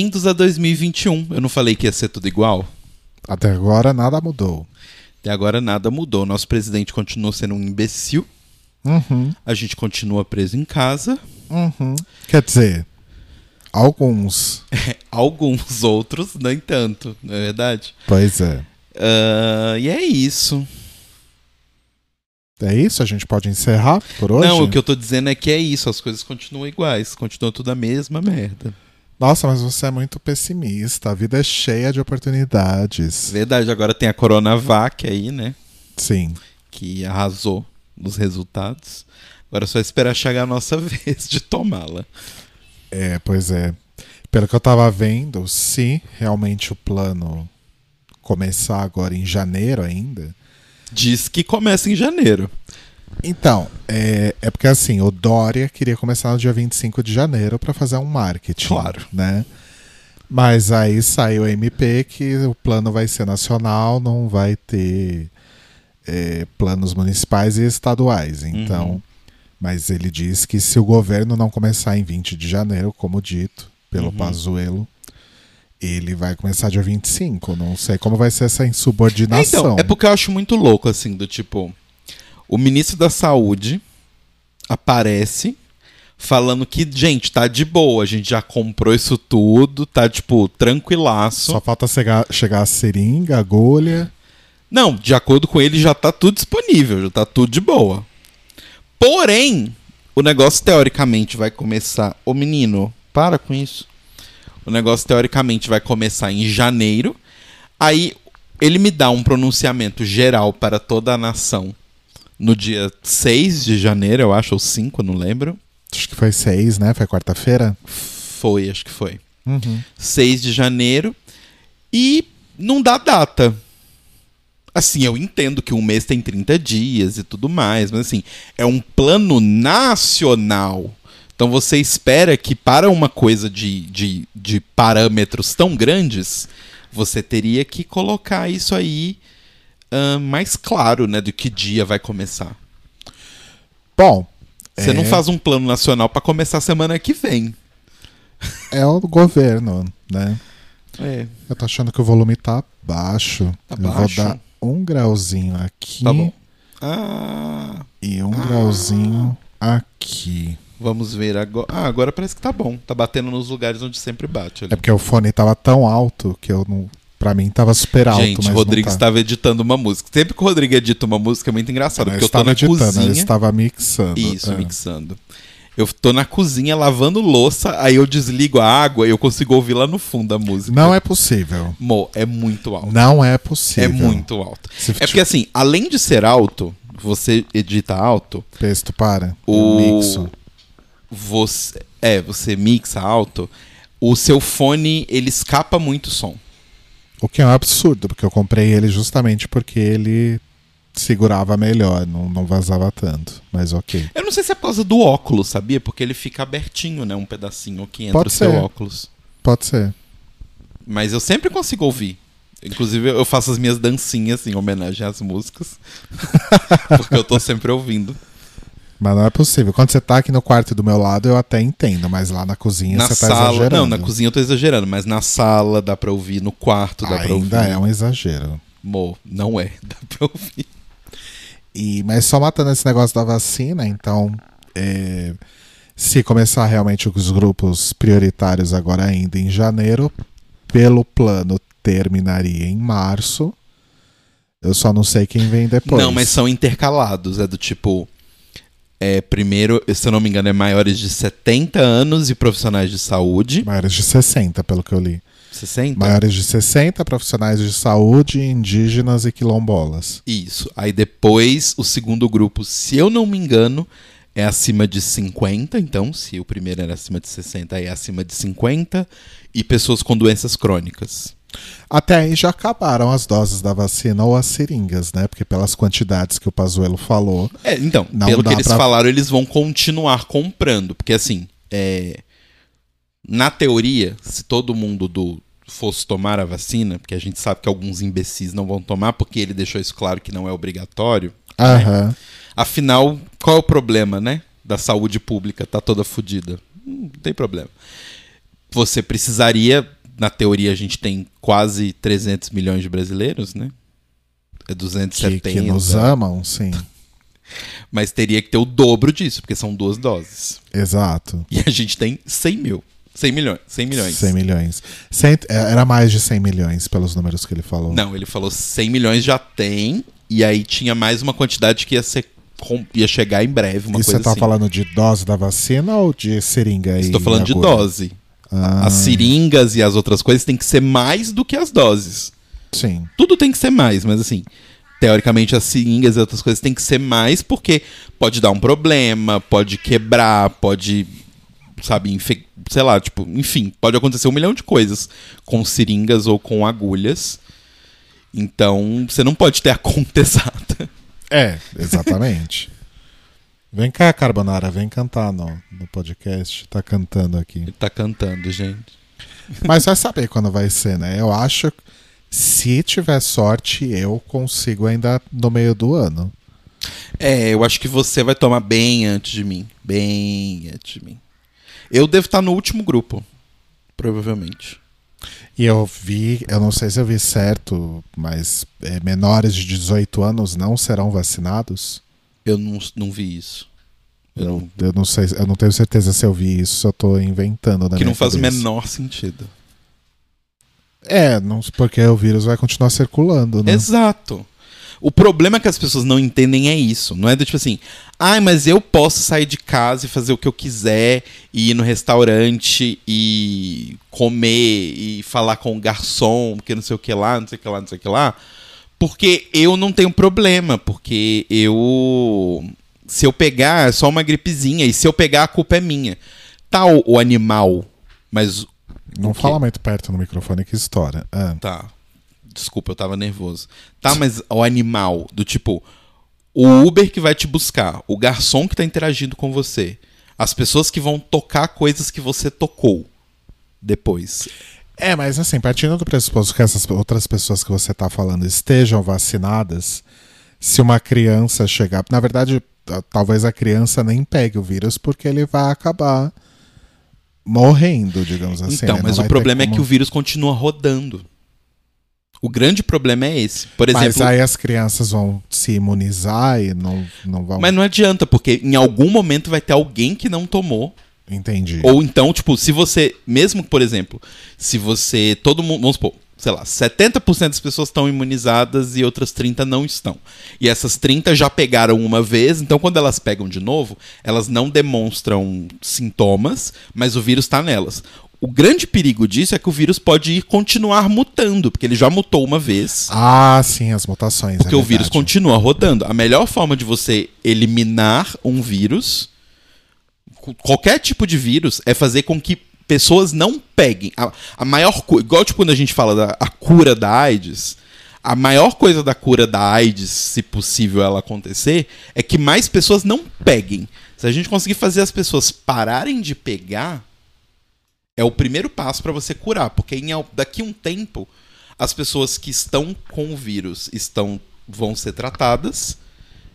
Bem-vindos a 2021. Eu não falei que ia ser tudo igual? Até agora nada mudou. Até agora nada mudou. Nosso presidente continua sendo um imbecil. Uhum, A gente continua preso em casa. uhum. Quer dizer, alguns. Alguns outros, nem tanto, não é verdade? Pois é. Ah, e é isso. É isso? A gente pode encerrar por hoje? Não, o que eu tô dizendo é que é isso. As coisas continuam iguais. Continua tudo a mesma merda. Nossa, mas você é muito pessimista. A vida é cheia de oportunidades. Verdade, agora tem a Coronavac aí, né? Sim. Que arrasou nos resultados. Agora é só esperar chegar a nossa vez de tomá-la. É, pois é. Pelo que eu tava vendo, se realmente o plano começar agora em janeiro ainda. Diz que começa em janeiro. Então, é, é porque assim, o Dória queria começar no dia 25 de janeiro para fazer um marketing. Claro. Né? Mas aí saiu o MP que o plano vai ser nacional, não vai ter é, planos municipais e estaduais. Então, Uhum. mas ele diz que se o governo não começar em 20 de janeiro, como dito pelo Uhum. Pazuello, ele vai começar dia 25. Não sei como vai ser essa insubordinação. Então, é porque eu acho muito louco, assim, do tipo. O ministro da Saúde aparece falando que, gente, tá de boa, a gente já comprou isso tudo, tá, tipo, tranquilaço. Só falta chegar, chegar a seringa, a agulha. Não, de acordo com ele, já tá tudo disponível, já tá tudo de boa. Porém, o negócio teoricamente vai começar. Ô menino, para com isso. O negócio teoricamente vai começar em janeiro. Aí ele me dá um pronunciamento geral para toda a nação no dia 6 de janeiro, eu acho, ou 5, não lembro. Acho que foi seis, né? Foi quarta-feira. Foi, acho que foi. Uhum. 6 de janeiro. E não dá data. Assim, eu entendo que um mês tem 30 dias e tudo mais, mas assim, é um plano nacional. Então você espera que para uma coisa de, de, de parâmetros tão grandes, você teria que colocar isso aí ahn, mais claro, né? Do que dia vai começar. Bom, Você É. não faz um plano nacional para começar semana que vem. é o governo, né? É, Eu tô achando que o volume tá baixo. Tá Eu baixo? vou dar um grauzinho aqui tá bom. Ah, e um grauzinho aqui. Vamos ver agora. Ah, agora parece que tá bom. Tá batendo nos lugares onde sempre bate. Ali. É porque o fone tava tão alto que eu não. Pra mim tava super alto, Gente, mas o Rodrigo tá. estava editando uma música. Sempre que o Rodrigo edita uma música é muito engraçado, porque eu estava na editando, cozinha. ele estava mixando. Isso, é. mixando. Eu tô na cozinha lavando louça, aí eu desligo a água e eu consigo ouvir lá no fundo a música. Não é possível. Mo, é muito alto. Não é possível. É muito alto. Se É porque assim, além de ser alto, você edita alto, Pesto para. O- mixo. você. É, você mixa alto, o seu fone ele escapa muito som. O que é um absurdo, porque eu comprei ele justamente porque ele segurava melhor, não, não vazava tanto. Mas ok. Eu não sei se é por causa do óculos, sabia? Porque ele fica abertinho, né? Um pedacinho que entra Pode o seu ser. óculos. Pode ser. Mas eu sempre consigo ouvir. Inclusive, eu faço as minhas dancinhas em homenagem às músicas. porque eu tô sempre ouvindo. Mas não é possível. Quando você tá aqui no quarto do meu lado, eu até entendo, mas lá na cozinha na você tá sala. exagerando. Não, na cozinha eu tô exagerando, mas na sala dá pra ouvir, no quarto dá pra ouvir. Ainda é um exagero. Mo, não é, dá pra ouvir. E, mas só matando esse negócio da vacina, então, é, se começar realmente os grupos prioritários agora ainda em janeiro, pelo plano terminaria em março. Eu só não sei quem vem depois. Não, mas são intercalados. É do tipo. É, primeiro, se eu não me engano, é maiores de 70 anos e profissionais de saúde. Maiores de 60, pelo que eu li. 60? Maiores de 60, profissionais de saúde, indígenas e quilombolas. Isso. Aí depois, o segundo grupo, se eu não me engano, é acima de 50. Então, se o primeiro era acima de 60, aí é acima de 50. E pessoas com doenças crônicas. Até aí já acabaram as doses da vacina ou as seringas, né? Porque pelas quantidades que o Pazuello falou, É, então, pelo que eles pra- falaram, eles vão continuar comprando. Porque, assim, é, na teoria, se todo mundo do fosse tomar a vacina, porque a gente sabe que alguns imbecis não vão tomar, porque ele deixou isso claro que não é obrigatório. aham, Afinal, qual é o problema, né? Da saúde pública tá toda fodida. Não tem problema. você precisaria, na teoria a gente tem quase 300 milhões de brasileiros, né? É 270. Que, que nos amam, sim. Mas teria que ter o dobro disso, porque são duas doses. Exato. E a gente tem 100 mil. 100 milhões. 100 milhões. 100 milhões. Cent... é, Era mais de 100 milhões, pelos números que ele falou. Não, ele falou 100 milhões já tem, e aí tinha mais uma quantidade que ia ser ia chegar em breve, uma e coisa você tá assim. falando de dose da vacina ou de seringa e Estou falando de dose. Ah, As seringas e as outras coisas têm que ser mais do que as doses. Sim. Tudo tem que ser mais, mas assim, teoricamente as seringas e outras coisas têm que ser mais porque pode dar um problema, pode quebrar, pode, sabe, sei lá, tipo, enfim, pode acontecer um milhão de coisas com seringas ou com agulhas. Então, você não pode ter a conta exata. É, exatamente. Vem cá, Carbonara, vem cantar no, no podcast. Tá cantando aqui. Ele tá cantando, gente. Mas vai saber quando vai ser, né? Eu acho que se tiver sorte, eu consigo ainda no meio do ano. É, eu acho que você vai tomar bem antes de mim. Bem antes de mim. Eu devo estar no último grupo. Provavelmente. E eu vi, eu não sei se eu vi certo, mas é, menores de 18 anos não serão vacinados. Eu não, não vi isso. Eu Eu, não- eu não sei, eu não tenho certeza se eu vi isso, eu tô inventando na que não faz o menor sentido. É, não, porque o vírus vai continuar circulando, né? Exato. O problema que as pessoas não entendem é isso. Não é do tipo assim, ai, mas eu posso sair de casa e fazer o que eu quiser, e ir no restaurante e comer e falar com o garçom, porque não sei o que lá, não sei o que lá, não sei o que lá. Porque eu não tenho problema, porque eu. Se eu pegar, é só uma gripezinha, e se eu pegar, a culpa é minha. Tá o, animal, mas Não fala muito perto no microfone que estoura. Ah, Tá. Desculpa, eu tava nervoso. Tá, mas o animal, do tipo, o Uber que vai te buscar, o garçom que tá interagindo com você, as pessoas que vão tocar coisas que você tocou depois. É, mas assim, partindo do pressuposto que essas outras pessoas que você tá falando estejam vacinadas, se uma criança chegar. Na verdade, talvez a criança nem pegue o vírus porque ele vai acabar morrendo, digamos assim. então, né? mas o problema ter é que como- o vírus continua rodando. O grande problema é esse. Por Mas exemplo, aí as crianças vão se imunizar e não, não vão. mas não adianta, porque em algum momento vai ter alguém que não tomou Entendi. Ou então, tipo, se você, mesmo, por exemplo, se você, todo mundo, vamos supor, sei lá, 70% das pessoas estão imunizadas e outras 30 não estão. E essas 30 já pegaram uma vez, então quando elas pegam de novo, elas não demonstram sintomas, mas o vírus está nelas. O grande perigo disso é que o vírus pode ir continuar mutando, porque ele já mutou uma vez. Ah, sim, as mutações. Porque é o vírus continua rodando. A melhor forma de você eliminar um vírus, qualquer tipo de vírus, é fazer com que pessoas não peguem. A, a maior coisa, igual tipo quando a gente fala da cura da AIDS, a maior coisa da cura da AIDS, se possível ela acontecer, é que mais pessoas não peguem. Se a gente conseguir fazer as pessoas pararem de pegar, é o primeiro passo para você curar, porque em daqui a um tempo as pessoas que estão com o vírus estão vão ser tratadas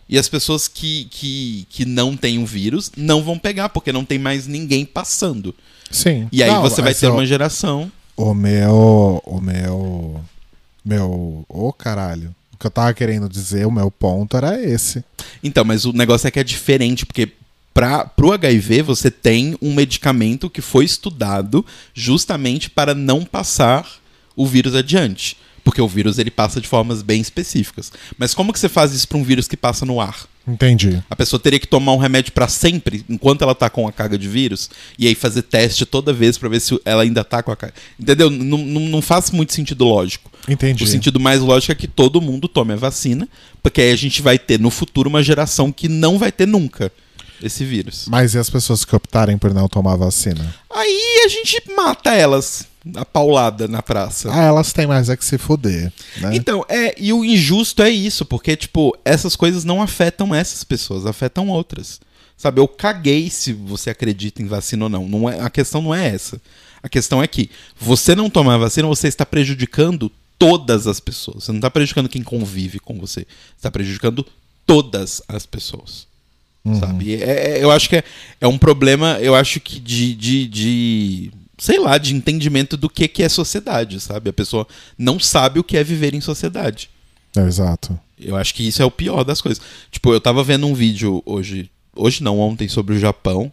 e as pessoas que, que, que não têm o vírus não vão pegar, porque não tem mais ninguém passando. Sim. E aí Não, você vai ter o- uma geração. O meu. O meu. Meu. Ô caralho. O que eu tava querendo dizer, o meu ponto era esse. Então, mas o negócio é que é diferente, porque para pro HIV você tem um medicamento que foi estudado justamente para não passar o vírus adiante. Porque o vírus ele passa de formas bem específicas. Mas como que você faz isso para um vírus que passa no ar? Entendi. A pessoa teria que tomar um remédio para sempre, enquanto ela tá com a carga de vírus, e aí fazer teste toda vez para ver se ela ainda tá com a carga. Entendeu? Não, não, não faz muito sentido lógico. Entendi. O sentido mais lógico é que todo mundo tome a vacina, porque aí a gente vai ter no futuro uma geração que não vai ter nunca esse vírus. Mas e as pessoas que optarem por não tomar vacina? Aí a gente mata elas a paulada na praça. Ah, elas têm mais é que se fuder. Né? Então, é, e o injusto é isso, porque, tipo, essas coisas não afetam essas pessoas, afetam outras. Sabe, eu caguei se você acredita em vacina ou não. não é, a questão não é essa. A questão é que você não tomar a vacina, você está prejudicando todas as pessoas. Você não está prejudicando quem convive com você. Você está prejudicando todas as pessoas. Sabe? É- é- eu acho que é, é um problema, eu acho que de, de, de, sei lá, de entendimento do que, que é sociedade, sabe? A pessoa não sabe o que é viver em sociedade. É, exato. Eu acho que isso é o pior das coisas. Tipo, eu tava vendo um vídeo hoje, hoje não, ontem, sobre o Japão,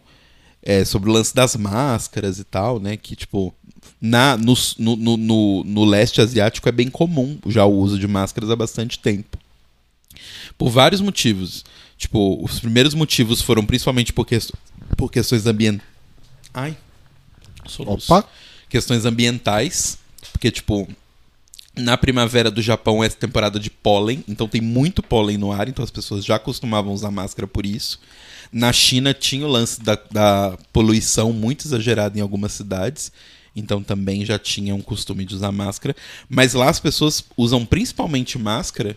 é, sobre o lance das máscaras e tal, né? Que, tipo, na, no, no, no, no leste asiático é bem comum já o uso de máscaras há bastante tempo. Por vários motivos. Tipo, os primeiros motivos foram principalmente por, que, por questões ambientais. Ai. Soluço. Opa! Questões ambientais. Porque, tipo, na primavera do Japão é temporada de pólen, então tem muito pólen no ar, então as pessoas já costumavam usar máscara por isso. Na China tinha o lance da, da poluição muito exagerada em algumas cidades, então também já tinha um costume de usar máscara. Mas lá as pessoas usam principalmente máscara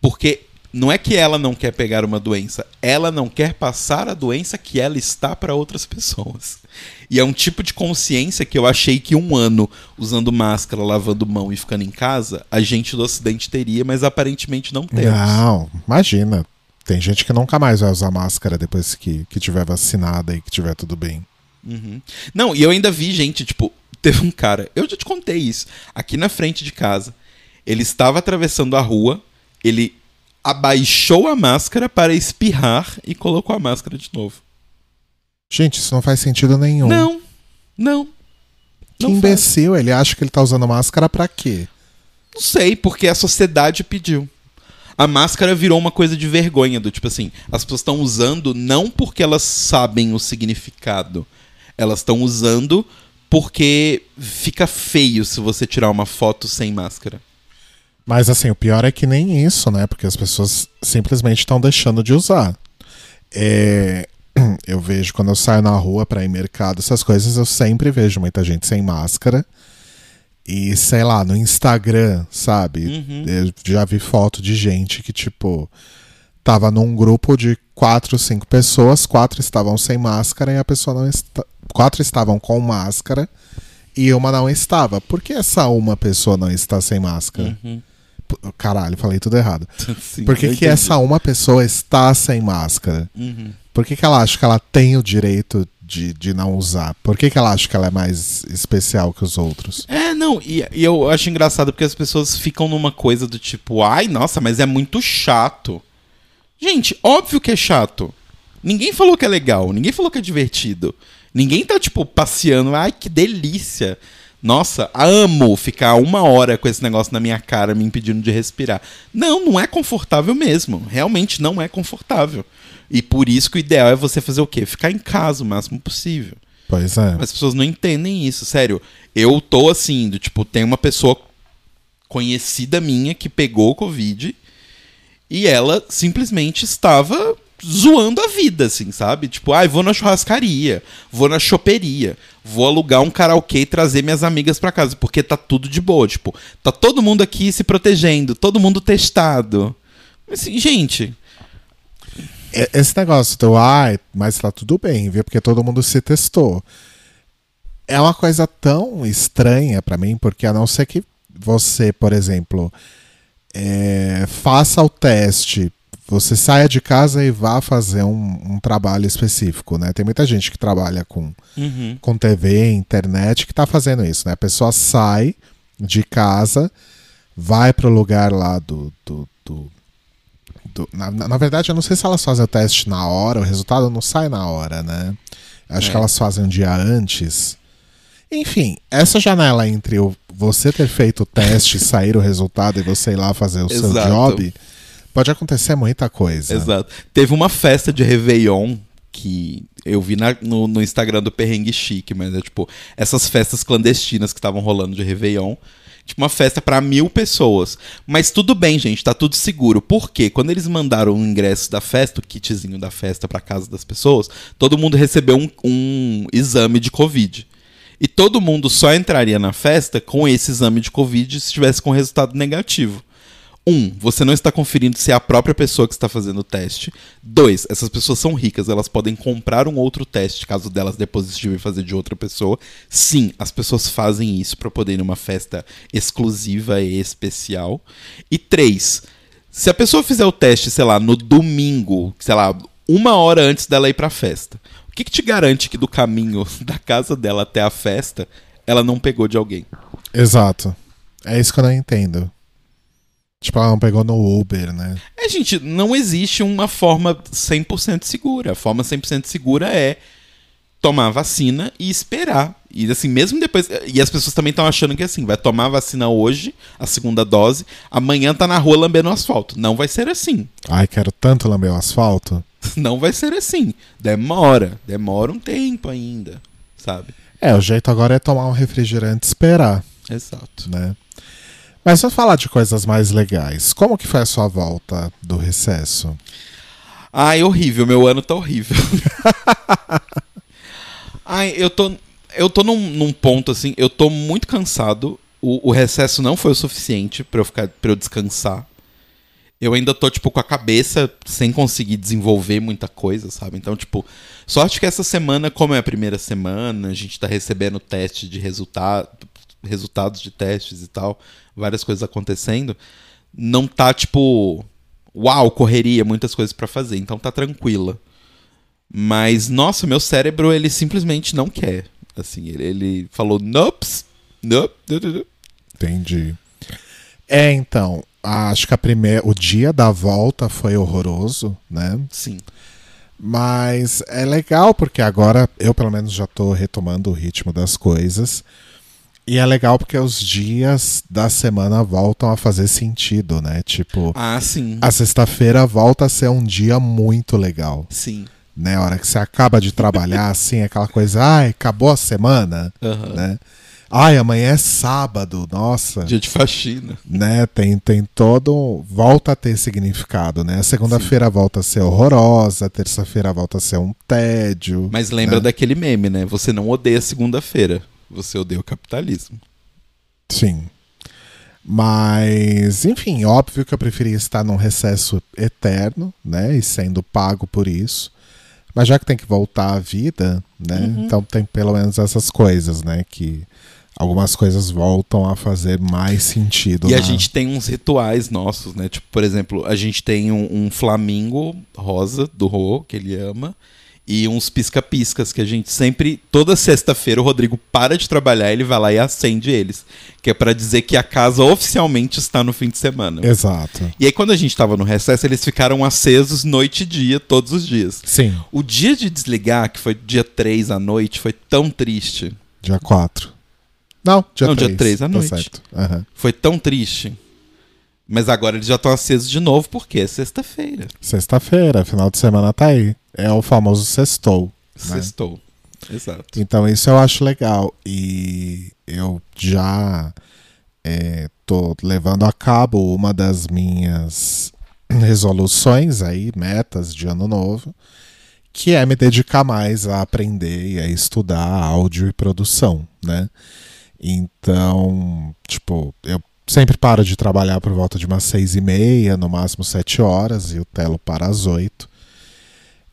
porque não é que ela não quer pegar uma doença, ela não quer passar a doença que ela está para outras pessoas. E é um tipo de consciência que eu achei que um ano usando máscara, lavando mão e ficando em casa, a gente do Ocidente teria, mas aparentemente não temos. Não, imagina. Tem gente que nunca mais vai usar máscara depois que, que tiver vacinada e que tiver tudo bem. Uhum. Não, e eu ainda vi gente, tipo, teve um cara, eu já te contei isso, aqui na frente de casa. Ele estava atravessando a rua, ele abaixou a máscara para espirrar e colocou a máscara de novo. Gente, isso não faz sentido nenhum. Não, não. Que não imbecil, faz. ele acha que ele tá usando máscara para quê? Não sei, porque a sociedade pediu. A máscara virou uma coisa de vergonha, do tipo assim, as pessoas estão usando não porque elas sabem o significado. Elas estão usando porque fica feio se você tirar uma foto sem máscara. Mas assim, o pior é que nem isso, né? Porque as pessoas simplesmente estão deixando de usar. É... Eu vejo quando eu saio na rua para ir mercado, essas coisas, eu sempre vejo muita gente sem máscara. E sei lá, no Instagram, sabe? Uhum. Eu já vi foto de gente que, tipo, tava num grupo de quatro, cinco pessoas, quatro estavam sem máscara e a pessoa não está. Quatro estavam com máscara e uma não estava. Por que essa uma pessoa não está sem máscara? Uhum. Caralho, falei tudo errado. Sim, Por que, que essa uma pessoa está sem máscara? Uhum. Por que, que ela acha que ela tem o direito de, de não usar? Por que, que ela acha que ela é mais especial que os outros? É, não, e, e eu acho engraçado porque as pessoas ficam numa coisa do tipo, ai, nossa, mas é muito chato. Gente, óbvio que é chato. Ninguém falou que é legal, ninguém falou que é divertido. Ninguém tá, tipo, passeando, ai, que delícia. Nossa, amo ficar uma hora com esse negócio na minha cara me impedindo de respirar. Não, não é confortável mesmo. Realmente não é confortável. E por isso que o ideal é você fazer o quê? Ficar em casa o máximo possível. Pois é. Mas as pessoas não entendem isso, sério. Eu tô assim, do, tipo, tem uma pessoa conhecida minha que pegou o Covid e ela simplesmente estava zoando a vida, assim, sabe? Tipo, ai, vou na churrascaria, vou na choperia, vou alugar um karaokê e trazer minhas amigas pra casa, porque tá tudo de boa, tipo, tá todo mundo aqui se protegendo, todo mundo testado. Assim, gente, E- Esse negócio do ai, mas tá tudo bem, viu? Porque todo mundo se testou. É uma coisa tão estranha pra mim, porque a não ser que você, por exemplo, é, faça o teste, você saia de casa e vá fazer um, um trabalho específico, né? Tem muita gente que trabalha com, uhum, com TV, internet, que tá fazendo isso, né? A pessoa sai de casa, vai pro lugar lá do. do, do- do- na, na- verdade, eu não sei se elas fazem o teste na hora, o resultado não sai na hora, né? Acho É. que elas fazem um dia antes. Enfim, essa janela entre o, você ter feito o teste, sair o resultado e você ir lá fazer o seu Exato. job, pode acontecer muita coisa. Exato. Teve uma festa de Réveillon que eu vi na- no, no Instagram do Perrengue Chique, mas é tipo, essas festas clandestinas que estavam rolando de Réveillon. Tipo, uma festa pra mil pessoas. Mas tudo bem, gente, tá tudo seguro. Por quê? Quando eles mandaram o ingresso da festa, o kitzinho da festa pra casa das pessoas, todo mundo recebeu um, um exame de Covid. E todo mundo só entraria na festa com esse exame de Covid se estivesse com resultado negativo. Um, você não está conferindo se é a própria pessoa que está fazendo o teste. Dois, essas pessoas são ricas, elas podem comprar um outro teste caso delas dê positivo e fazer de outra pessoa. Sim, as pessoas fazem isso para poder ir numa festa exclusiva e especial. E três, se a pessoa fizer o teste, sei lá, no domingo, sei lá, uma hora antes dela ir pra festa, o que, que te garante que do caminho da casa dela até a festa ela não pegou de alguém? Exato. É isso que eu não entendo. Tipo, ela não pegou no Uber, né? É, gente, não existe uma forma 100% segura. A forma 100% segura é tomar a vacina e esperar. E assim, mesmo depois. E as pessoas também estão achando que assim, vai tomar a vacina hoje, a segunda dose, amanhã tá na rua lambendo o asfalto. Não vai ser assim. Ai, quero tanto lamber o asfalto. Não vai ser assim. Demora. Demora um tempo ainda, sabe? É, o jeito agora é tomar um refrigerante e esperar, Exato. né? Mas vamos falar de coisas mais legais. Como que foi a sua volta do recesso? Ai, horrível. Meu ano tá horrível. Ai, eu tô. Eu tô num, num ponto assim, eu tô muito cansado. O, o recesso não foi o suficiente pra eu ficar para eu descansar. Eu ainda tô, tipo, com a cabeça sem conseguir desenvolver muita coisa, sabe? Então, tipo, sorte que essa semana, como é a primeira semana, a gente tá recebendo teste de resultado, resultados de testes e tal, várias coisas acontecendo. Não tá, tipo, uau, correria, muitas coisas pra fazer, então tá tranquila. Mas, nossa, meu cérebro, ele simplesmente não quer. Assim, ele, ele falou, nope, nope. Entendi. É, então, acho que a primeira, o dia da volta foi horroroso, né? Sim. Mas é legal porque agora eu pelo menos já tô retomando o ritmo das coisas. E é legal porque os dias da semana voltam a fazer sentido, né? Tipo, Ah, sim. a sexta-feira volta a ser um dia muito legal, Sim. né? A hora que você acaba de trabalhar, assim, aquela coisa, ai, acabou a semana, Aham. né? Ai, amanhã é sábado, nossa. Dia de faxina. né? Tem, tem todo. Volta a ter significado, né? A segunda-feira volta a ser horrorosa, a terça-feira volta a ser um tédio. Mas lembra né? daquele meme, né? Você não odeia segunda-feira. Você odeia o capitalismo. Sim. Mas, enfim, óbvio que eu preferia estar num recesso eterno, né? E sendo pago por isso. Mas já que tem que voltar à vida, né? Uhum. Então tem pelo menos essas coisas, né? Que algumas coisas voltam a fazer mais sentido. E a na- gente tem uns rituais nossos, né? Tipo, por exemplo, a gente tem um, um flamingo rosa do Rô, que ele ama, e uns pisca-piscas que a gente sempre, toda sexta-feira, o Rodrigo para de trabalhar, ele vai lá e acende eles. Que é pra dizer que a casa oficialmente está no fim de semana. Exato. E aí, quando a gente tava no recesso, eles ficaram acesos noite e dia, todos os dias. Sim, O dia de desligar, que foi dia 3 à noite, foi tão triste. dia 4. Não, dia Não, 3. dia três à tá noite. certo. Aham. Foi tão triste. Mas agora eles já estão acesos de novo, porque é sexta-feira. Sexta-feira, final de semana tá aí. É o famoso sextou. Né? Sextou. Exato. Então isso eu acho legal. E eu já é, tô levando a cabo uma das minhas resoluções aí, metas de ano novo, que é me dedicar mais a aprender e a estudar áudio e produção, né? Então, tipo, eu sempre paro de trabalhar por volta de umas seis e meia, no máximo sete horas, e o Telo para às oito.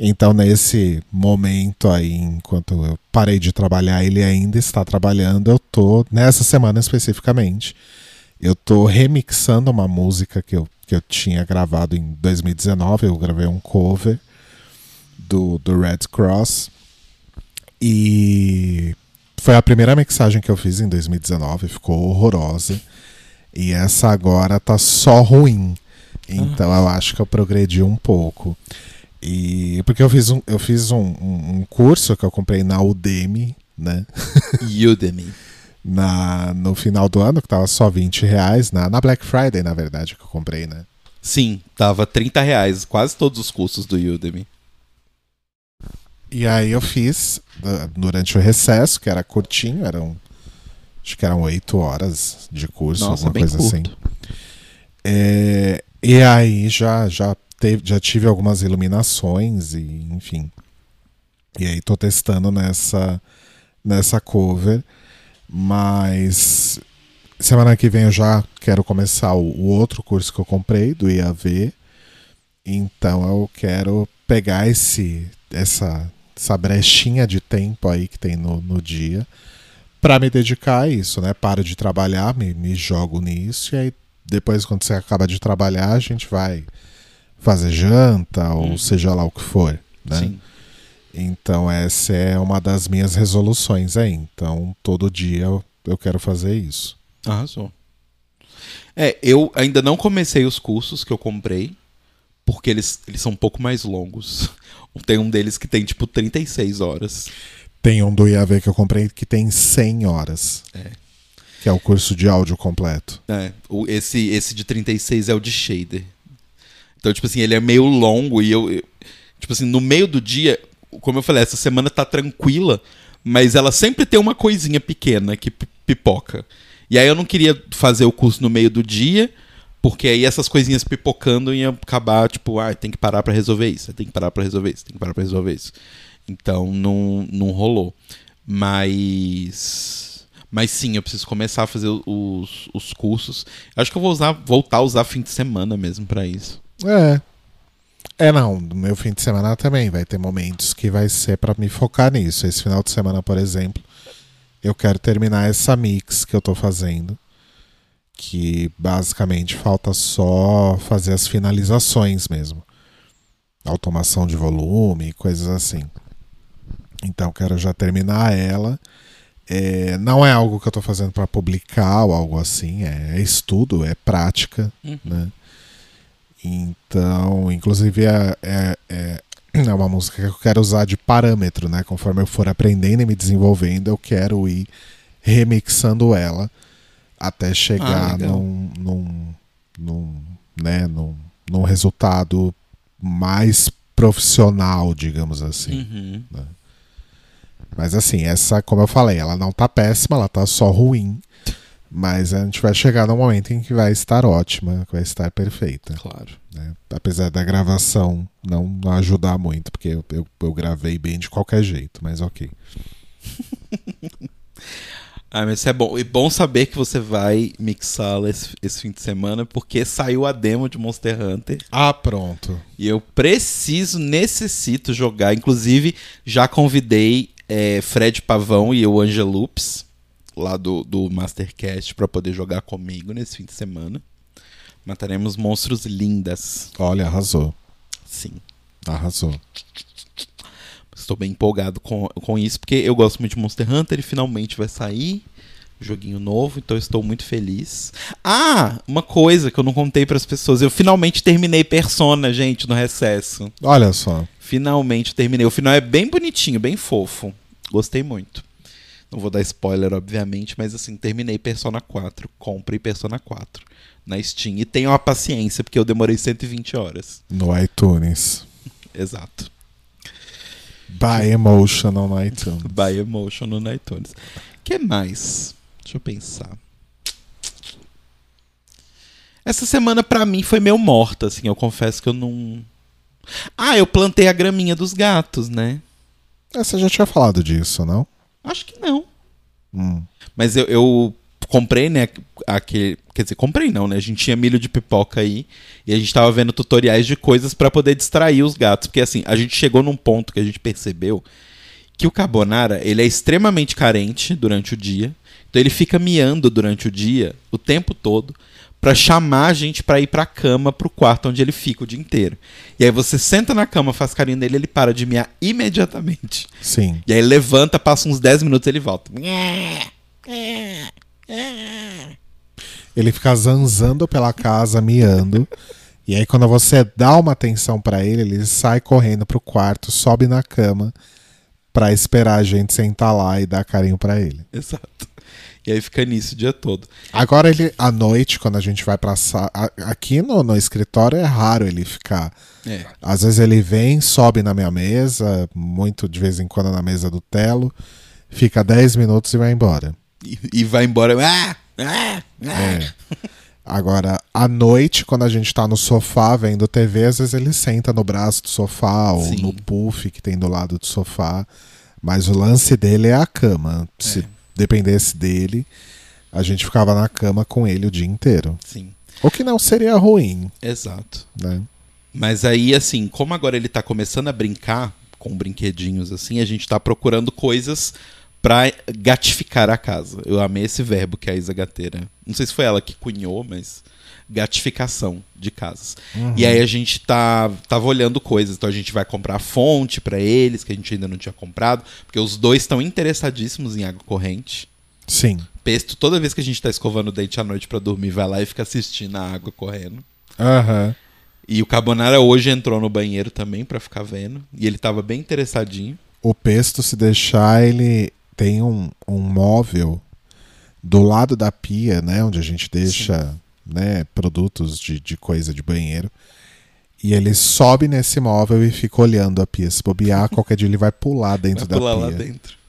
Então, nesse momento aí, enquanto eu parei de trabalhar, ele ainda está trabalhando. Eu tô, nessa semana especificamente, eu tô remixando uma música que eu, que eu tinha gravado em 2019. Eu gravei um cover do, do Red Cross. E foi a primeira mixagem que eu fiz em 2019. Ficou horrorosa. E essa agora tá só ruim. Então eu acho que eu progredi um pouco. E porque eu fiz um, eu fiz um, um, curso que eu comprei na Udemy, né? Udemy. Na, no final do ano, que tava só 20 reais, na, na Black Friday, na verdade, que eu comprei, né? Sim, tava 30 reais, quase todos os cursos do Udemy. E aí eu fiz uh, durante o recesso, que era curtinho, eram. Acho que eram 8 horas de curso, Nossa, alguma coisa assim. curto. É, e aí já, já, teve, já tive algumas iluminações e enfim. E aí tô testando nessa, nessa cover. Mas semana que vem eu já quero começar o, o outro curso que eu comprei, do IAV. Então eu quero pegar esse, essa, essa brechinha de tempo aí que tem no, no dia para me dedicar a isso, né? Paro de trabalhar, me, me jogo nisso e aí depois quando você acaba de trabalhar a gente vai fazer janta ou Uhum. seja lá o que for, né? Sim. Então essa é uma das minhas resoluções aí. Então todo dia eu, eu quero fazer isso. Arrasou. É, eu ainda não comecei os cursos que eu comprei, porque eles, eles são um pouco mais longos. Tem um deles que tem tipo 36 horas. Tem um do IAV que eu comprei que tem 100 horas. É. Que é o curso de áudio completo. É, o, esse, esse de 36 é o de shader. Então, tipo assim, ele é meio longo e eu, eu- Tipo assim, no meio do dia, como eu falei, essa semana tá tranquila, mas ela sempre tem uma coisinha pequena que pi- pipoca. E aí eu não queria fazer o curso no meio do dia, porque aí essas coisinhas pipocando iam acabar, tipo, ah, tem que parar pra resolver isso, tem que parar pra resolver isso, tem que parar pra resolver isso. Então não, não rolou. Mas. Mas sim, eu preciso começar a fazer os, os cursos. Acho que eu vou usar, voltar a usar fim de semana mesmo pra isso. É. É, não. No meu fim de semana também vai ter momentos que vai ser pra me focar nisso. Esse final de semana, por exemplo, eu quero terminar essa mix que eu tô fazendo. Que basicamente falta só fazer as finalizações mesmo. Automação de volume, coisas assim. Então quero já terminar ela. É, não é algo que eu tô fazendo pra publicar ou algo assim, é, é estudo, é prática, né? Então, inclusive é, é, é, é uma música que eu quero usar de parâmetro, né? Conforme eu for aprendendo e me desenvolvendo, eu quero ir remixando ela até chegar Ah, num, num, num, né, num, num resultado mais profissional, digamos assim. Uhum. Mas assim, essa, como eu falei, ela não tá péssima, ela tá só ruim. Mas a gente vai chegar num momento em que vai estar ótima, que vai estar perfeita. Claro. né? Apesar da gravação não, ajudar muito, porque eu, eu, eu gravei bem de qualquer jeito, mas ok. Ah, mas isso é bom. E bom saber que você vai mixá-la esse, esse fim de semana, porque saiu a demo de Monster Hunter. Ah, pronto. E eu preciso, necessito jogar. Inclusive, já convidei é, Fred Pavão e o Angelups, lá do, do Mastercast, para poder jogar comigo nesse fim de semana. Mataremos monstros lindas. Olha, arrasou. Sim. Arrasou. Estou bem empolgado com, com isso, porque eu gosto muito de Monster Hunter e finalmente vai sair. Joguinho novo, então estou muito feliz. Ah, uma coisa que eu não contei para as pessoas. Eu finalmente terminei Persona, gente, no recesso. Olha só. Finalmente terminei. O final é bem bonitinho, bem fofo. Gostei muito. Não vou dar spoiler, obviamente, mas assim, terminei Persona 4. Comprei Persona 4 na Steam. E tenham a paciência, porque eu demorei 120 horas. No iTunes. Exato. By Emotional no iTunes. By Emotion no iTunes. que mais? Deixa eu pensar. Essa semana pra mim foi meio morta, assim. Eu confesso que eu não. Ah, eu plantei a graminha dos gatos, né? Ah, Você já tinha falado disso, não? Acho que não. Hum. Mas eu, eu comprei, né? Aquele, quer dizer, comprei não, né? A gente tinha milho de pipoca aí e a gente tava vendo tutoriais de coisas pra poder distrair os gatos. Porque assim, a gente chegou num ponto que a gente percebeu que o Carbonara, ele é extremamente carente durante o dia. Então ele fica miando durante o dia, o tempo todo, pra chamar a gente pra ir pra cama, pro quarto onde ele fica o dia inteiro. E aí você senta na cama, faz carinho nele, ele para de miar imediatamente. Sim. E aí levanta, passa uns 10 minutos ele volta. Ele fica zanzando pela casa, miando. e aí, quando você dá uma atenção pra ele, ele sai correndo pro quarto, sobe na cama pra esperar a gente sentar lá e dar carinho pra ele. Exato. E aí fica nisso o dia todo. Agora ele, à noite, quando a gente vai pra sala. Aqui no, no escritório é raro ele ficar. É. Às vezes ele vem, sobe na minha mesa, muito de vez em quando na mesa do Telo, fica 10 minutos e vai embora. E, e vai embora. Ah! Ah! Ah! É. Agora, à noite, quando a gente tá no sofá vendo TV, às vezes ele senta no braço do sofá ou Sim. no puff que tem do lado do sofá. Mas o lance dele é a cama. Se É. dependesse dele, a gente ficava na cama com ele o dia inteiro. Sim, O que não seria ruim, exato. né? Mas aí, assim, como agora ele tá começando a brincar com brinquedinhos assim, a gente tá procurando coisas pra gatificar a casa. Eu amei esse verbo que a Isa Gateira. Não sei se foi ela que cunhou, mas gatificação de casas. Uhum. E aí a gente tá tava olhando coisas, então a gente vai comprar fonte pra eles que a gente ainda não tinha comprado, porque os dois estão interessadíssimos em água corrente. Sim. Pesto, toda vez que a gente tá escovando o dente à noite pra dormir, vai lá e fica assistindo a água correndo. Aham. E o Carbonara hoje entrou no banheiro também pra ficar vendo, e ele tava bem interessadinho. O pesto, se deixar, ele tem um, um móvel do lado da pia, né? Onde a gente deixa né, produtos de, de coisa de banheiro. E ele sobe nesse móvel e fica olhando a pia. Se bobear, qualquer dia ele vai pular dentro Vai pular da lá pia. dentro.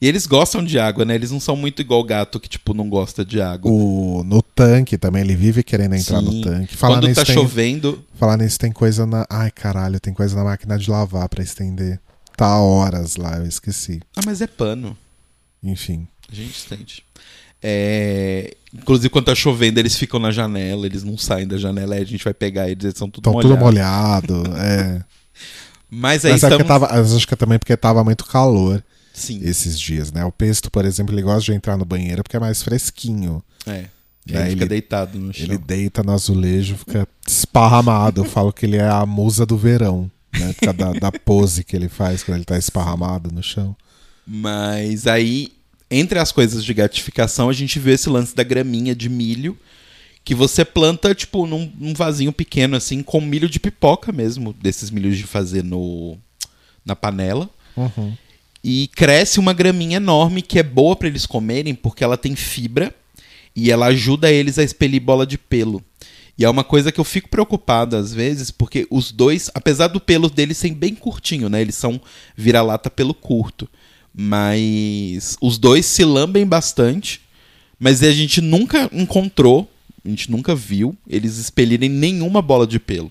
E eles gostam de água, né? Eles não são muito igual gato que, tipo, não gosta de água. O, no tanque também, ele vive querendo entrar Sim. no tanque. Falar Quando nisso, tá tem, chovendo, falar nisso, tem coisa na. Ai, caralho, tem coisa na máquina de lavar pra estender. Tá horas lá, eu esqueci. Ah, mas é pano. Enfim. A gente estende. É, Inclusive, quando tá chovendo, eles ficam na janela, eles não saem da janela, aí a gente vai pegar eles, eles são tudo Estão molhados. tudo molhado. é. Mas aí Mas é estamos... porque tava, acho que é também porque tava muito calor Sim, esses dias, né? O pesto, por exemplo, ele gosta de entrar no banheiro porque é mais fresquinho. é. E Né, aí ele fica ele- deitado no chão. Ele deita no azulejo, fica esparramado. Eu falo que ele é a musa do verão, né? Por causa da, da pose que ele faz quando ele tá esparramado no chão. Mas aí, entre as coisas de gratificação, a gente vê esse lance da graminha de milho, que você planta, tipo, num, num vasinho pequeno, assim, com milho de pipoca mesmo, desses milhos de fazer no na panela. Uhum. E cresce uma graminha enorme que é boa para eles comerem, porque ela tem fibra e ela ajuda eles a expelir bola de pelo. E é uma coisa que eu fico preocupado às vezes, porque os dois, apesar do pelo deles ser bem curtinho, né? Eles são vira-lata pelo curto. Mas os dois se lambem bastante, mas a gente nunca encontrou, a gente nunca viu eles expelirem nenhuma bola de pelo.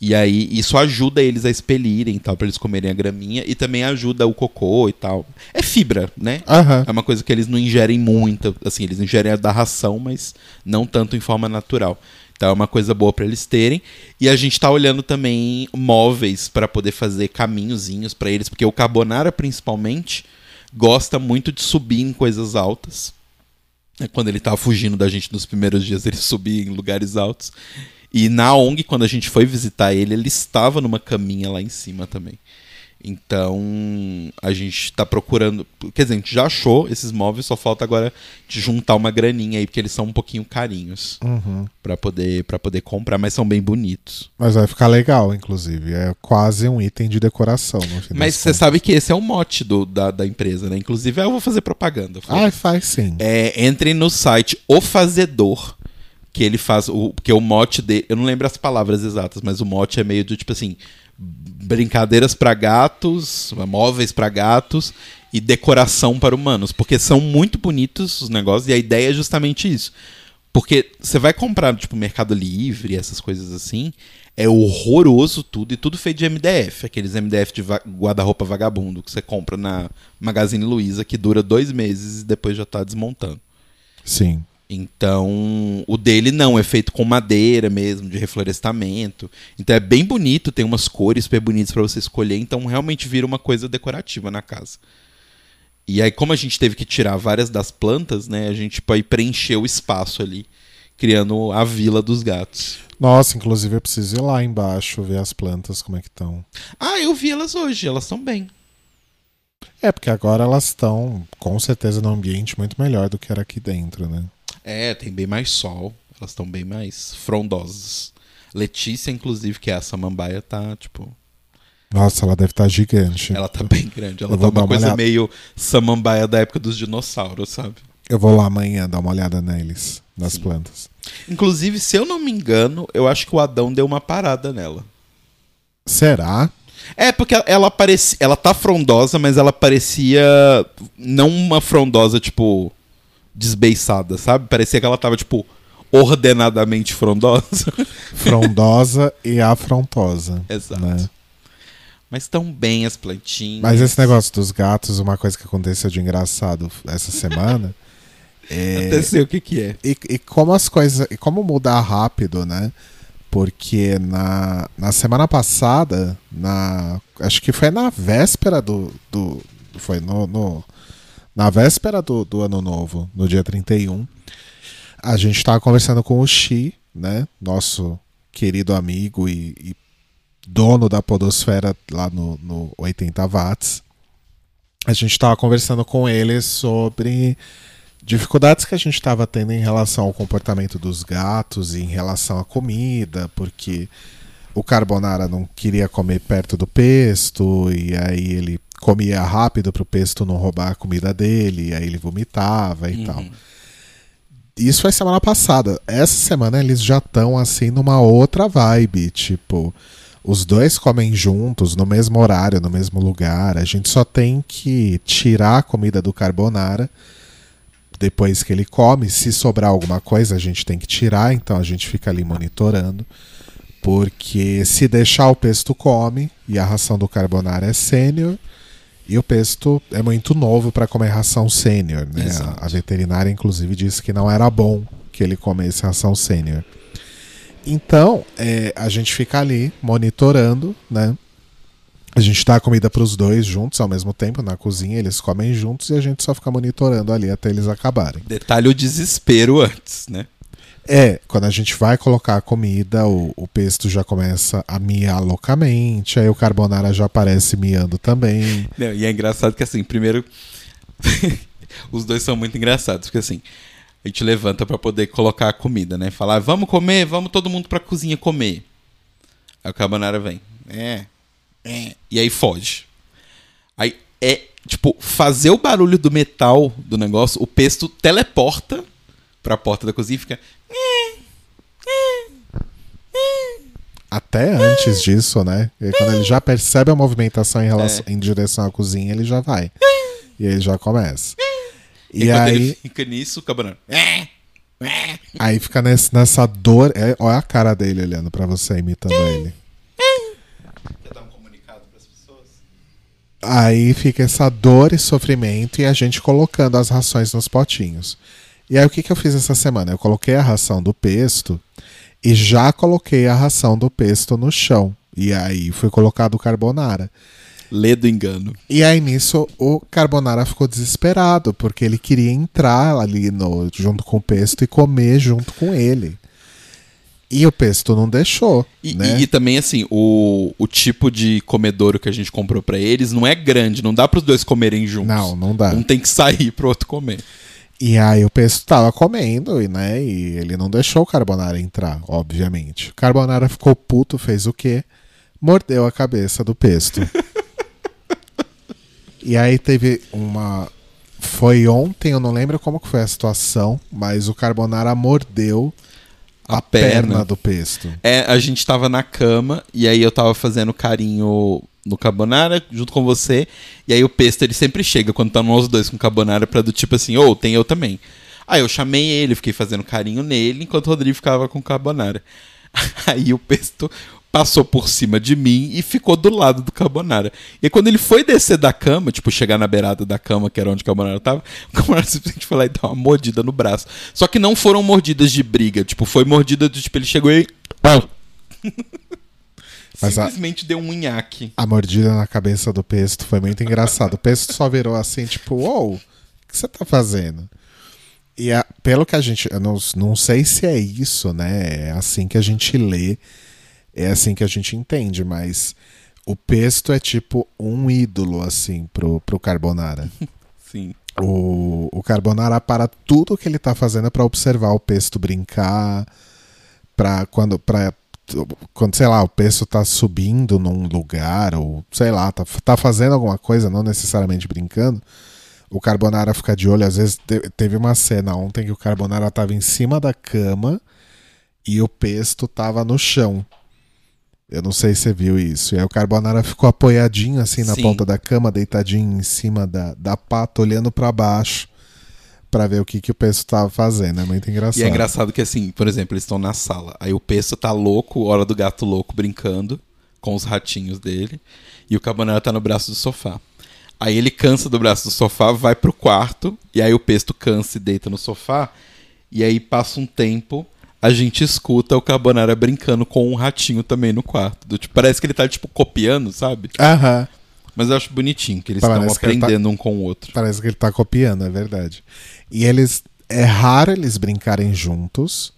E aí isso ajuda eles a expelirem tal, pra eles comerem a graminha, e também ajuda o cocô e tal. É fibra, né? Aham. É uma coisa que eles não ingerem muito, assim, eles ingerem a da ração, mas não tanto em forma natural. Então é uma coisa boa pra eles terem. E a gente tá olhando também móveis pra poder fazer caminhozinhos pra eles, porque o carbonara principalmente gosta muito de subir em coisas altas. É, Quando ele tava fugindo da gente nos primeiros dias, ele subia em lugares altos. E na ONG, quando a gente foi visitar ele, ele estava numa caminha lá em cima também. Então, a gente tá procurando. Quer dizer, a gente já achou esses móveis, só falta agora de juntar uma graninha aí, porque eles são um pouquinho carinhos Uhum. pra poder, pra poder comprar, mas são bem bonitos. Mas vai ficar legal, inclusive. É quase um item de decoração. Mas você contas. sabe que esse é o mote do, da, da empresa, né? Inclusive, eu vou fazer propaganda. Ah, faz sim. É, entrem no site O Fazedor, que ele faz. O, porque o mote dele. Eu não lembro as palavras exatas, mas o mote é meio do tipo assim: brincadeiras pra gatos, móveis pra gatos e decoração para humanos. Porque são muito bonitos os negócios e a ideia é justamente isso. Porque você vai comprar, tipo, Mercado Livre, essas coisas assim, é horroroso tudo, e tudo feito de MDF. Aqueles MDF de va- guarda-roupa vagabundo que você compra na Magazine Luiza, que dura dois meses e depois já tá desmontando. Sim. Então, o dele não, é feito com madeira mesmo, de reflorestamento. Então é bem bonito, tem umas cores super bonitas pra você escolher, então realmente vira uma coisa decorativa na casa. E aí, como a gente teve que tirar várias das plantas, né, a gente pode preencher o espaço ali, criando a vila dos gatos. Nossa, inclusive eu preciso ir lá embaixo ver as plantas como é que estão. Ah, eu vi elas hoje, elas estão bem. É, porque agora elas estão com certeza num ambiente muito melhor do que era aqui dentro, né? É, tem bem mais sol, elas estão bem mais frondosas. Letícia, inclusive, que é a samambaia, tá, tipo, Nossa, ela deve estar gigante. Ela tá bem grande. Ela Eu tá uma coisa meio samambaia da época dos dinossauros, sabe? Eu vou lá amanhã dar uma olhada neles, nas Sim. plantas. Inclusive, se eu não me engano, eu acho que o Adão deu uma parada nela. Será? É, porque ela parecia. Ela tá frondosa, mas ela parecia. Não uma frondosa, tipo. Desbeiçada, sabe? Parecia que ela tava, tipo. ordenadamente frondosa. Frondosa e afrontosa. Exato. né? Mas tão bem as plantinhas. Mas esse negócio dos gatos, uma coisa que aconteceu de engraçado essa semana. é, sei o que que é. e, e como as coisas. E como mudar rápido, né? Porque na, na semana passada, na, acho que foi na véspera do. do foi no, no, na véspera do, do ano novo, no dia 31, a gente estava conversando com o Xi, né? Nosso querido amigo e, e dono da podosfera lá no, no 80 watts. A gente estava conversando com ele sobre dificuldades que a gente estava tendo em relação ao comportamento dos gatos e em relação à comida, porque o Carbonara não queria comer perto do pesto e aí ele comia rápido para o pesto não roubar a comida dele, e aí ele vomitava e Uhum. tal. Isso foi semana passada. Essa semana eles já estão assim numa outra vibe, tipo, os dois comem juntos no mesmo horário, no mesmo lugar. A gente só tem que tirar a comida do carbonara depois que ele come. Se sobrar alguma coisa, a gente tem que tirar, então a gente fica ali monitorando. Porque se deixar o pesto come e a ração do carbonara é sênior e o pesto é muito novo para comer ração sênior, né? A, a veterinária inclusive disse que não era bom que ele comesse ração sênior. Então, é, a gente fica ali monitorando, né? A gente dá a comida para os dois juntos ao mesmo tempo na cozinha, eles comem juntos e a gente só fica monitorando ali até eles acabarem. Detalhe o desespero antes, né? É, quando a gente vai colocar a comida, o, o pesto já começa a miar loucamente, aí o carbonara já aparece miando também. Não, e é engraçado que assim, primeiro. os dois são muito engraçados, porque assim, a gente levanta pra poder colocar a comida, né? Falar, vamos comer, vamos todo mundo pra cozinha comer. Aí o carbonara vem. É. É. E aí foge. Aí é, tipo, fazer o barulho do metal do negócio, o pesto teleporta pra porta da cozinha e fica. Até antes disso, né? E quando ele já percebe a movimentação em, relação, em direção à cozinha, ele já vai. E aí já começa. E, E, aí, ele fica nisso, o carbonara. É. É. aí fica nesse- nessa dor. É, olha a cara dele olhando pra você, imitando ele. Quer dar um comunicado pras pessoas? Aí fica essa dor e sofrimento e a gente colocando as rações nos potinhos. E aí o que, que eu fiz essa semana? Eu coloquei a ração do pesto e já coloquei a ração do pesto no chão. E aí foi colocado o carbonara. Lê do engano. E aí nisso o carbonara ficou desesperado, porque ele queria entrar ali no, junto com o pesto e comer junto com ele. E o pesto não deixou. E, né? e- e também, assim, o, o tipo de comedouro que a gente comprou pra eles não é grande, não dá pros dois comerem juntos. Não, não dá. Um tem que sair pro outro comer. E aí o pesto tava comendo, e, né? E ele não deixou o carbonara entrar, obviamente. O carbonara ficou puto, fez o quê? Mordeu a cabeça do pesto. e aí teve uma. Foi ontem, eu não lembro como que foi a situação, mas o carbonara mordeu a, A perna. perna. do pesto. É, a gente tava na cama e aí eu tava fazendo carinho no carbonara junto com você. E aí o pesto ele sempre chega quando tá nós dois com carbonara pra do tipo assim, ou tem eu também. Aí eu chamei ele, fiquei fazendo carinho nele enquanto o Rodrigo ficava com carbonara. Aí o pesto passou por cima de mim e ficou do lado do carbonara. E aí, quando ele foi descer da cama, tipo, chegar na beirada da cama, que era onde o carbonara tava, o carbonara simplesmente foi lá e deu uma mordida no braço. Só que não foram mordidas de briga, tipo, foi mordida de tipo, ele chegou e. Mas a- Simplesmente deu um nhaque. A mordida na cabeça do pesto foi muito engraçado. O pesto só virou assim, tipo, uou, o que você tá fazendo? E a- pelo que a gente. Eu não, não sei se é isso, né? É assim que a gente lê, é assim que a gente entende, mas o pesto é tipo um ídolo, assim, pro, pro Carbonara. Sim. O, o Carbonara para tudo que ele tá fazendo para observar o pesto brincar, para quando para quando sei lá, o pesto tá subindo num lugar ou sei lá, tá, tá fazendo alguma coisa, não necessariamente brincando. O Carbonara fica de olho, às vezes te- teve uma cena ontem que o Carbonara tava em cima da cama e o pesto tava no chão. Eu não sei se você viu isso. E aí o Carbonara ficou apoiadinho assim na Sim. ponta da cama, deitadinho em cima da, da pata, olhando pra baixo pra ver o que, que o pesto tava fazendo. É muito engraçado. E é engraçado que, assim, por exemplo, eles estão na sala. Aí o Pesto tá louco, hora do gato louco, brincando com os ratinhos dele. E o Carbonara tá no braço do sofá. Aí ele cansa do braço do sofá, vai pro quarto. E aí o Pesto cansa e deita no sofá. E aí passa um tempo, a gente escuta o Carbonara brincando com um ratinho também no quarto. Do tipo, parece que ele tá, tipo, copiando, sabe? Aham. Mas eu acho bonitinho que eles Parece estão tá- aprendendo um com o outro. Parece que ele tá copiando, é verdade. E eles. É raro eles brincarem juntos.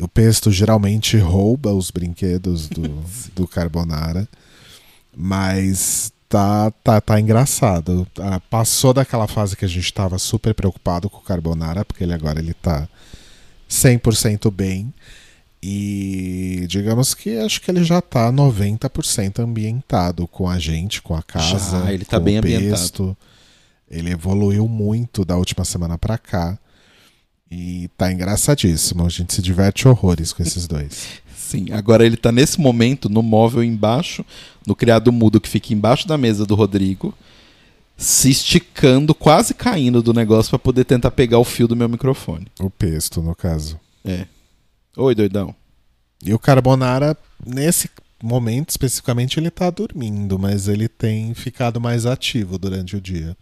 O Pesto geralmente rouba os brinquedos do, do Carbonara. Mas tá, tá, tá engraçado. Ah, passou daquela fase que a gente tava super preocupado com o Carbonara, porque ele agora ele tá 100% bem. E digamos que acho que ele já tá 90% ambientado com a gente, com a casa. Já, ele tá com bem o ambientado. Pesto. Ele evoluiu muito da última semana pra cá. E tá engraçadíssimo. A gente se diverte horrores com esses dois. Sim, agora ele tá nesse momento no móvel embaixo, no criado mudo que fica embaixo da mesa do Rodrigo, se esticando, quase caindo do negócio pra poder tentar pegar o fio do meu microfone. O Pesto, no caso. É. Oi, doidão. E o Carbonara, nesse momento especificamente, ele tá dormindo, mas ele tem ficado mais ativo durante o dia.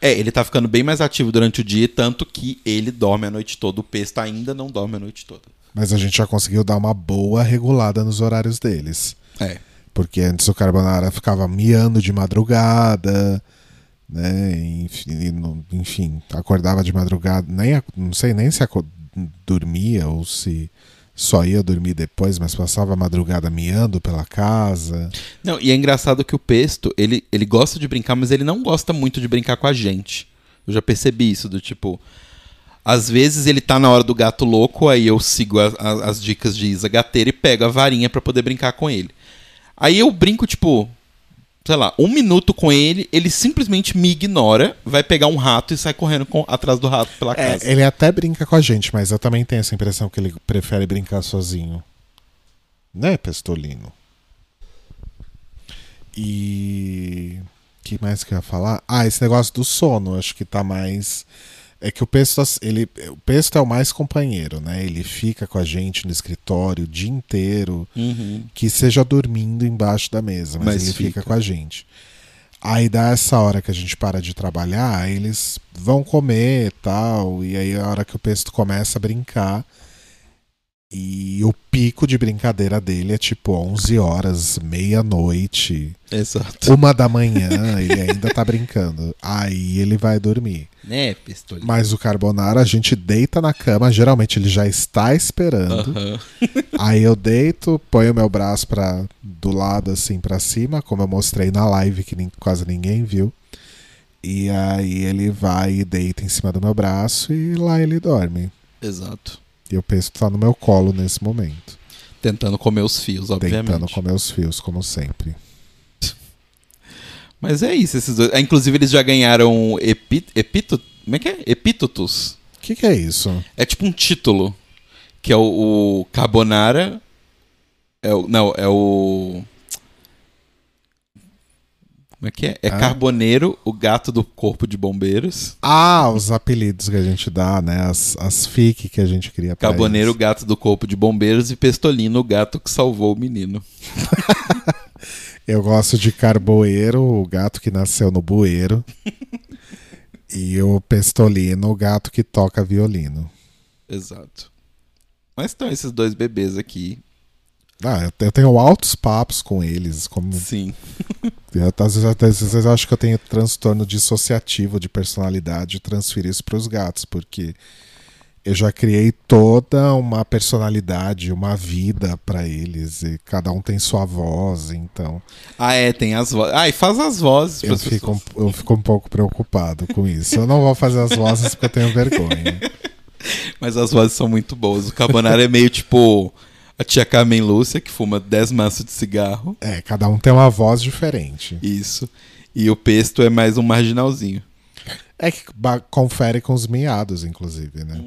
É, ele tá ficando bem mais ativo durante o dia, tanto que ele dorme a noite toda. O Pesta ainda não dorme a noite toda. Mas a gente já conseguiu dar uma boa regulada nos horários deles. É. Porque antes o Carbonara ficava miando de madrugada, né? Enfim, enfim, acordava de madrugada, nem não sei nem se aco- dormia ou se só ia dormir depois, mas passava a madrugada miando pela casa. Não, e é engraçado que o Pesto, ele, ele gosta de brincar, mas ele não gosta muito de brincar com a gente. Eu já percebi isso, do tipo. Às vezes ele tá na hora do gato louco, aí eu sigo a- a- as dicas de Isa Gateira e pego a varinha pra poder brincar com ele. Aí eu brinco, tipo, sei lá, um minuto com ele, ele simplesmente me ignora, vai pegar um rato e sai correndo com- atrás do rato pela casa. É, ele até brinca com a gente, mas eu também tenho essa impressão que ele prefere brincar sozinho. Né, Pestolino? E. que mais que eu ia falar? Ah, esse negócio do sono, acho que tá mais. É que o Pesto, ele, o Pesto é o mais companheiro, né? Ele fica com a gente no escritório o dia inteiro, Uhum. que seja dormindo embaixo da mesa, mas, Mas ele fica. fica. com a gente. Aí dá essa hora que a gente para de trabalhar, eles vão comer e tal, e aí é a hora que o Pesto começa a brincar. E o pico de brincadeira dele é tipo 11 horas, meia-noite, Exato. uma da manhã, ele ainda tá brincando. Aí ele vai dormir. Né, Pestolino? Mas o Carbonara, a gente deita na cama, geralmente ele já está esperando. Aham. Aí eu deito, ponho meu braço pra, do lado assim pra cima, como eu mostrei na live que nem- quase ninguém viu. E aí ele vai e deita em cima do meu braço e lá ele dorme. Exato. E o peso tá no meu colo nesse momento, Tentando comer os fios, obviamente. tentando comer os fios, como sempre. Mas é isso, esses dois. Ah, inclusive, eles já ganharam epi... epito... Como é que é? Epítotos. O que, que é isso? É tipo um título. Que é o, o Carbonara. É o, não, é o. Como é que é? É Ah. Carboneiro, o gato do corpo de bombeiros. Ah, os apelidos que a gente dá, né? As, as fic que a gente cria Carboneiro, o gato do corpo de bombeiros. E Pestolino, o gato que salvou o menino. Eu gosto de Carboeiro, o gato que nasceu no bueiro. e o Pestolino, o gato que toca violino. Exato. Mas estão esses dois bebês aqui. Ah, eu- tenho altos papos com eles. Como, Sim. eu, às, vezes, às vezes eu acho que eu tenho transtorno dissociativo de personalidade e transferir isso para os gatos, porque eu já criei toda uma personalidade, uma vida para eles, e cada um tem sua voz, então Ah, é, tem as vozes. Ah, e faz as vozes. eu fico, um- eu fico um pouco preocupado com isso. Eu não vou fazer as vozes porque eu tenho vergonha. Mas as vozes são muito boas. O Carbonara é meio tipo a tia Carmen Lúcia, que fuma 10 maços de cigarro. É, cada um tem uma voz diferente. Isso. E o Pesto é mais um marginalzinho. É que confere com os miados, inclusive, né?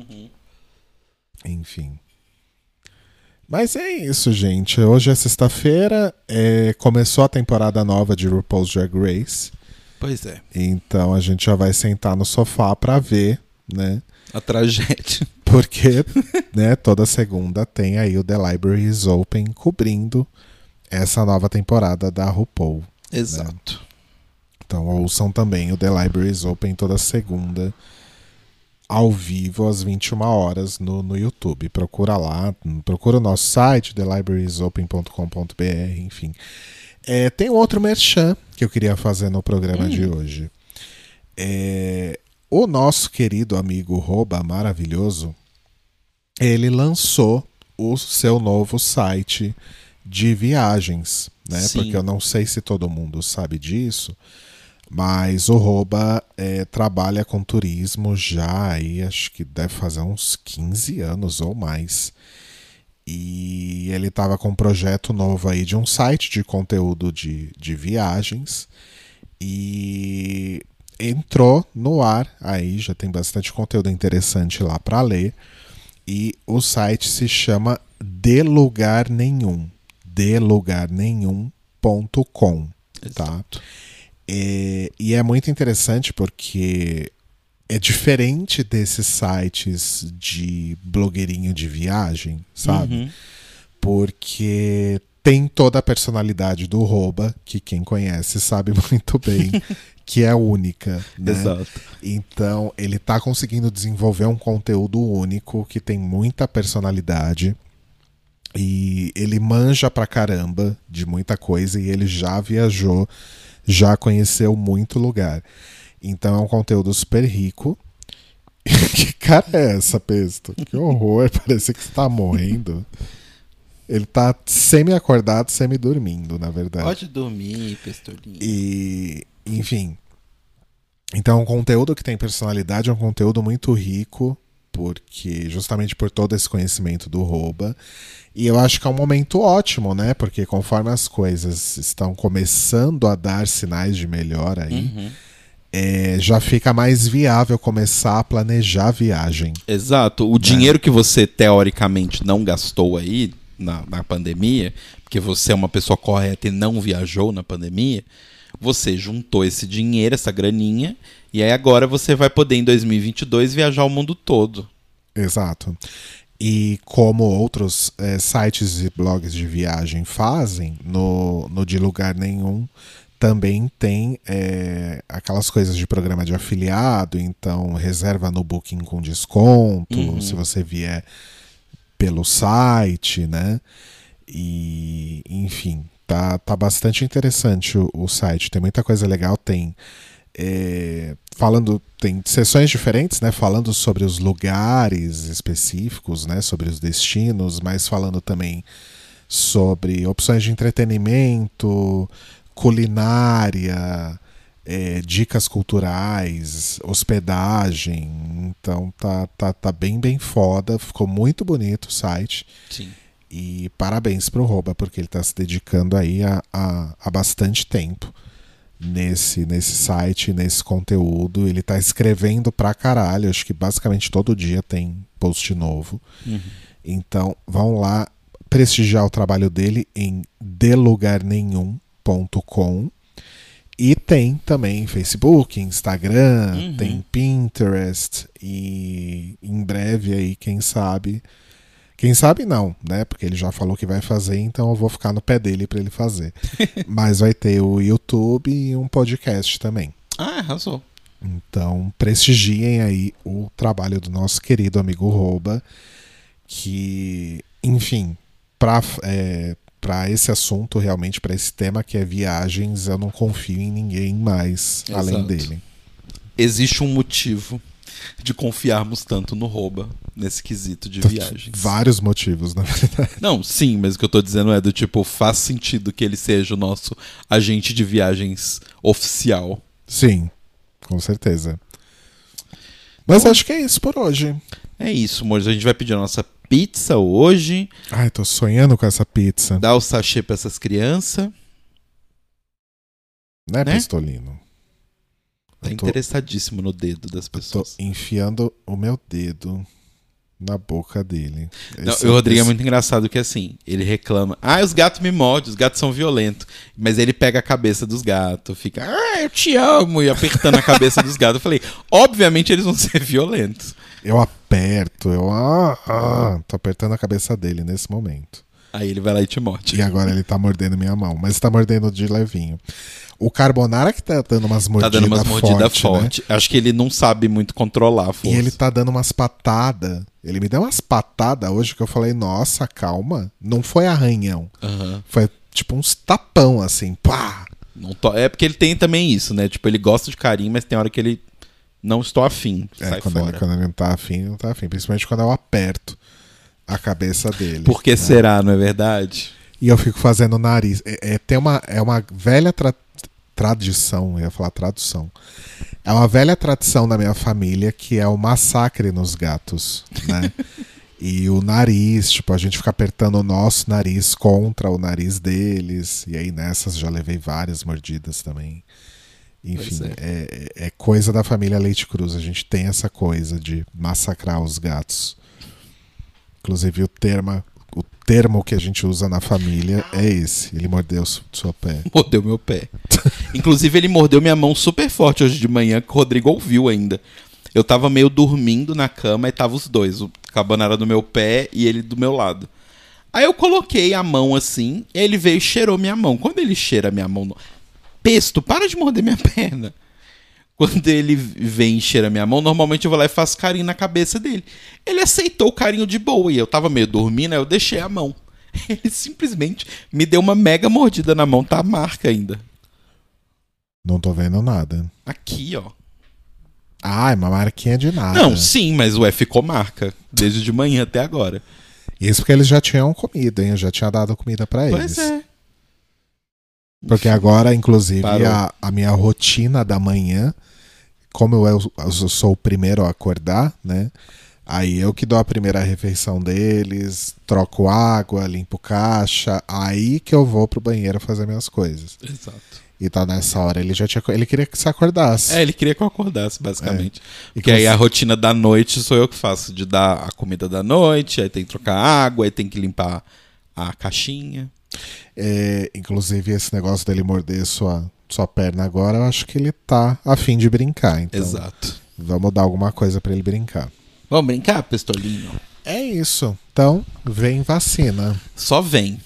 Enfim. Mas é isso, gente. Hoje é sexta-feira. é, começou a temporada nova de RuPaul's Drag Race. Pois é. Então a gente já vai sentar no sofá pra ver, né? A tragédia. Porque, né, toda segunda tem aí o The Library is Open cobrindo essa nova temporada da RuPaul. Exato. Então ouçam também o The Library is Open toda segunda, ao vivo, às 21 horas no, no YouTube. Procura lá, procura o nosso site, thelibrariesopen.com.br, enfim. É, tem outro merchan que eu queria fazer no programa de hoje. É, o nosso querido amigo Roba Maravilhoso, ele lançou o seu novo site de viagens, né? Sim. Porque eu não sei se todo mundo sabe disso, mas o Roba é, trabalha com turismo já aí, acho que deve fazer uns 15 anos ou mais. E ele estava com um projeto novo aí de um site de conteúdo de, de viagens. E entrou no ar aí, já tem bastante conteúdo interessante lá para ler. E o site se chama De Lugar Nenhum. De Lugar Nenhum.com. Tá? É, e é muito interessante porque é diferente desses sites de blogueirinho de viagem, sabe? Uhum. Porque tem toda a personalidade do Roba, que quem conhece sabe muito bem que é única. Né? Exato. Então, ele tá conseguindo desenvolver um conteúdo único que tem muita personalidade. E ele manja pra caramba de muita coisa e ele já viajou, já conheceu muito lugar. Então é um conteúdo super rico. que cara é essa, Pesto? Que horror, parece que você tá morrendo. Ele tá semi-acordado, semi-dormindo, na verdade. Pode dormir, Pestolinho. E, enfim. Então, um conteúdo que tem personalidade é um conteúdo muito rico, porque justamente por todo esse conhecimento do Rouba. E eu acho que é um momento ótimo, né? Porque conforme as coisas estão começando a dar sinais de melhora aí, Uhum. é, já fica mais viável começar a planejar a viagem. Exato. O dinheiro que você teoricamente não gastou aí na, na pandemia, porque você é uma pessoa correta e não viajou na pandemia, você juntou esse dinheiro, essa graninha, e aí agora você vai poder em 2022 viajar o mundo todo. Exato. E como outros é, sites e blogs de viagem fazem, no, no De Lugar Nenhum também tem é, aquelas coisas de programa de afiliado, então reserva no Booking com desconto, Uhum. se você vier pelo site, né? E, enfim, tá, tá bastante interessante o, o site. Tem muita coisa legal, tem. é, falando tem sessões diferentes né falando sobre os lugares específicos né sobre os destinos mas falando também sobre opções de entretenimento culinária é, dicas culturais hospedagem então tá, tá tá bem bem foda ficou muito bonito o site Sim. e parabéns pro Roba, porque ele está se dedicando aí a, a, a bastante tempo nesse, nesse site, nesse conteúdo. Ele tá escrevendo pra caralho. Acho que basicamente todo dia tem post novo. Uhum. Então vão lá prestigiar o trabalho dele em delugarnenhum.com. E tem também Facebook, Instagram, Uhum. tem Pinterest e em breve aí, quem sabe, quem sabe não, né? Porque ele já falou que vai fazer, então eu vou ficar no pé dele pra ele fazer. Mas vai ter o YouTube e um podcast também. Ah, arrasou. Então, prestigiem aí o trabalho do nosso querido amigo Rouba, que, enfim, para para esse assunto, realmente, para esse tema que é viagens, eu não confio em ninguém mais além Exato. dele. Existe um motivo de confiarmos tanto no Rouba nesse quesito de viagens. Vários motivos, na verdade. Não, sim, mas o que eu tô dizendo é do tipo, faz sentido que ele seja o nosso agente de viagens oficial. Sim, com certeza. Mas acho que é isso por hoje. É isso, amores. A gente vai pedir a nossa pizza hoje, Ai, tô sonhando com essa pizza. dar o sachê pra essas crianças. Né, Né? Pistolino? Tá tô- interessadíssimo no dedo das Tô pessoas. enfiando o meu dedo na boca dele. Não, o Rodrigo é muito engraçado que assim, ele reclama, ah, os gatos me mordem, os gatos são violentos. Mas ele pega a cabeça dos gatos, fica, ah, eu te amo, e apertando a cabeça dos gatos. Eu falei, obviamente eles vão ser violentos. Eu aperto, eu. Ah, ah, tô apertando a cabeça dele nesse momento. Aí ele vai lá e te morde. E agora ele tá mordendo minha mão, mas tá mordendo de levinho. O Carbonara que tá dando umas Tá mordidas dando umas mordidas forte, né? fortes. Acho que ele não sabe muito controlar a força. E ele tá dando umas patadas. Ele me deu umas patadas hoje que eu falei, nossa, calma. Não foi arranhão. Aham. Foi tipo uns tapão, assim, pá! Não to- É porque ele tem também isso, né? Tipo, ele gosta de carinho, mas tem hora que ele não estou afim. É, quando fora. ele, quando ele não tá afim, não tá afim. Principalmente quando eu aperto a cabeça dele. Por que né? será, não é verdade? E eu fico fazendo o nariz. É, é- tem uma, é uma velha tra- tradição, eu ia falar tradução. É uma velha tradição da minha família que é o massacre nos gatos, né? e o nariz, tipo, a gente fica apertando o nosso nariz contra o nariz deles. E aí nessas já levei várias mordidas também. Enfim, Pois é. é coisa da família Leite Cruz. A gente tem essa coisa de massacrar os gatos. Inclusive o termo, o termo que a gente usa na família é esse. Ele mordeu seu pé. Mordeu meu pé. Inclusive, ele mordeu minha mão super forte hoje de manhã, que o Rodrigo ouviu ainda. Eu tava meio dormindo na cama e tava os dois. O Cabanara do meu pé e ele do meu lado. Aí eu coloquei a mão assim, e ele veio e cheirou minha mão. Quando ele cheira minha mão. Pesto, para de morder minha perna. Quando ele vem e cheira minha mão, normalmente eu vou lá e faço carinho na cabeça dele. Ele aceitou o carinho de boa e eu tava meio dormindo, aí eu deixei a mão. Ele simplesmente me deu uma mega mordida na mão, tá a marca ainda. Não tô vendo nada. Aqui, ó. Ah, é uma marquinha de nada. Não, sim, mas ué, ficou marca. Desde de manhã até agora. Isso porque eles já tinham comido, hein? Eu já tinha dado comida pra eles. Pois é. Porque agora, inclusive, Parou. a, a minha rotina da manhã, como eu, eu sou o primeiro a acordar, né? Aí eu que dou a primeira refeição deles, troco água, limpo caixa, aí que eu vou pro banheiro fazer minhas coisas. Exato. E tá nessa hora, ele já tinha. Ele queria que se acordasse. É, ele queria que eu acordasse, basicamente. E Porque que aí você- a rotina da noite sou eu que faço, de dar a comida da noite, aí tem que trocar água, aí tem que limpar a caixinha. É, inclusive, esse negócio dele morder sua, sua perna agora, eu acho que ele tá a fim de brincar. Então, Exato. vamos dar alguma coisa pra ele brincar. Vamos brincar, Pestolinho? É isso. Então, vem vacina. Só vem.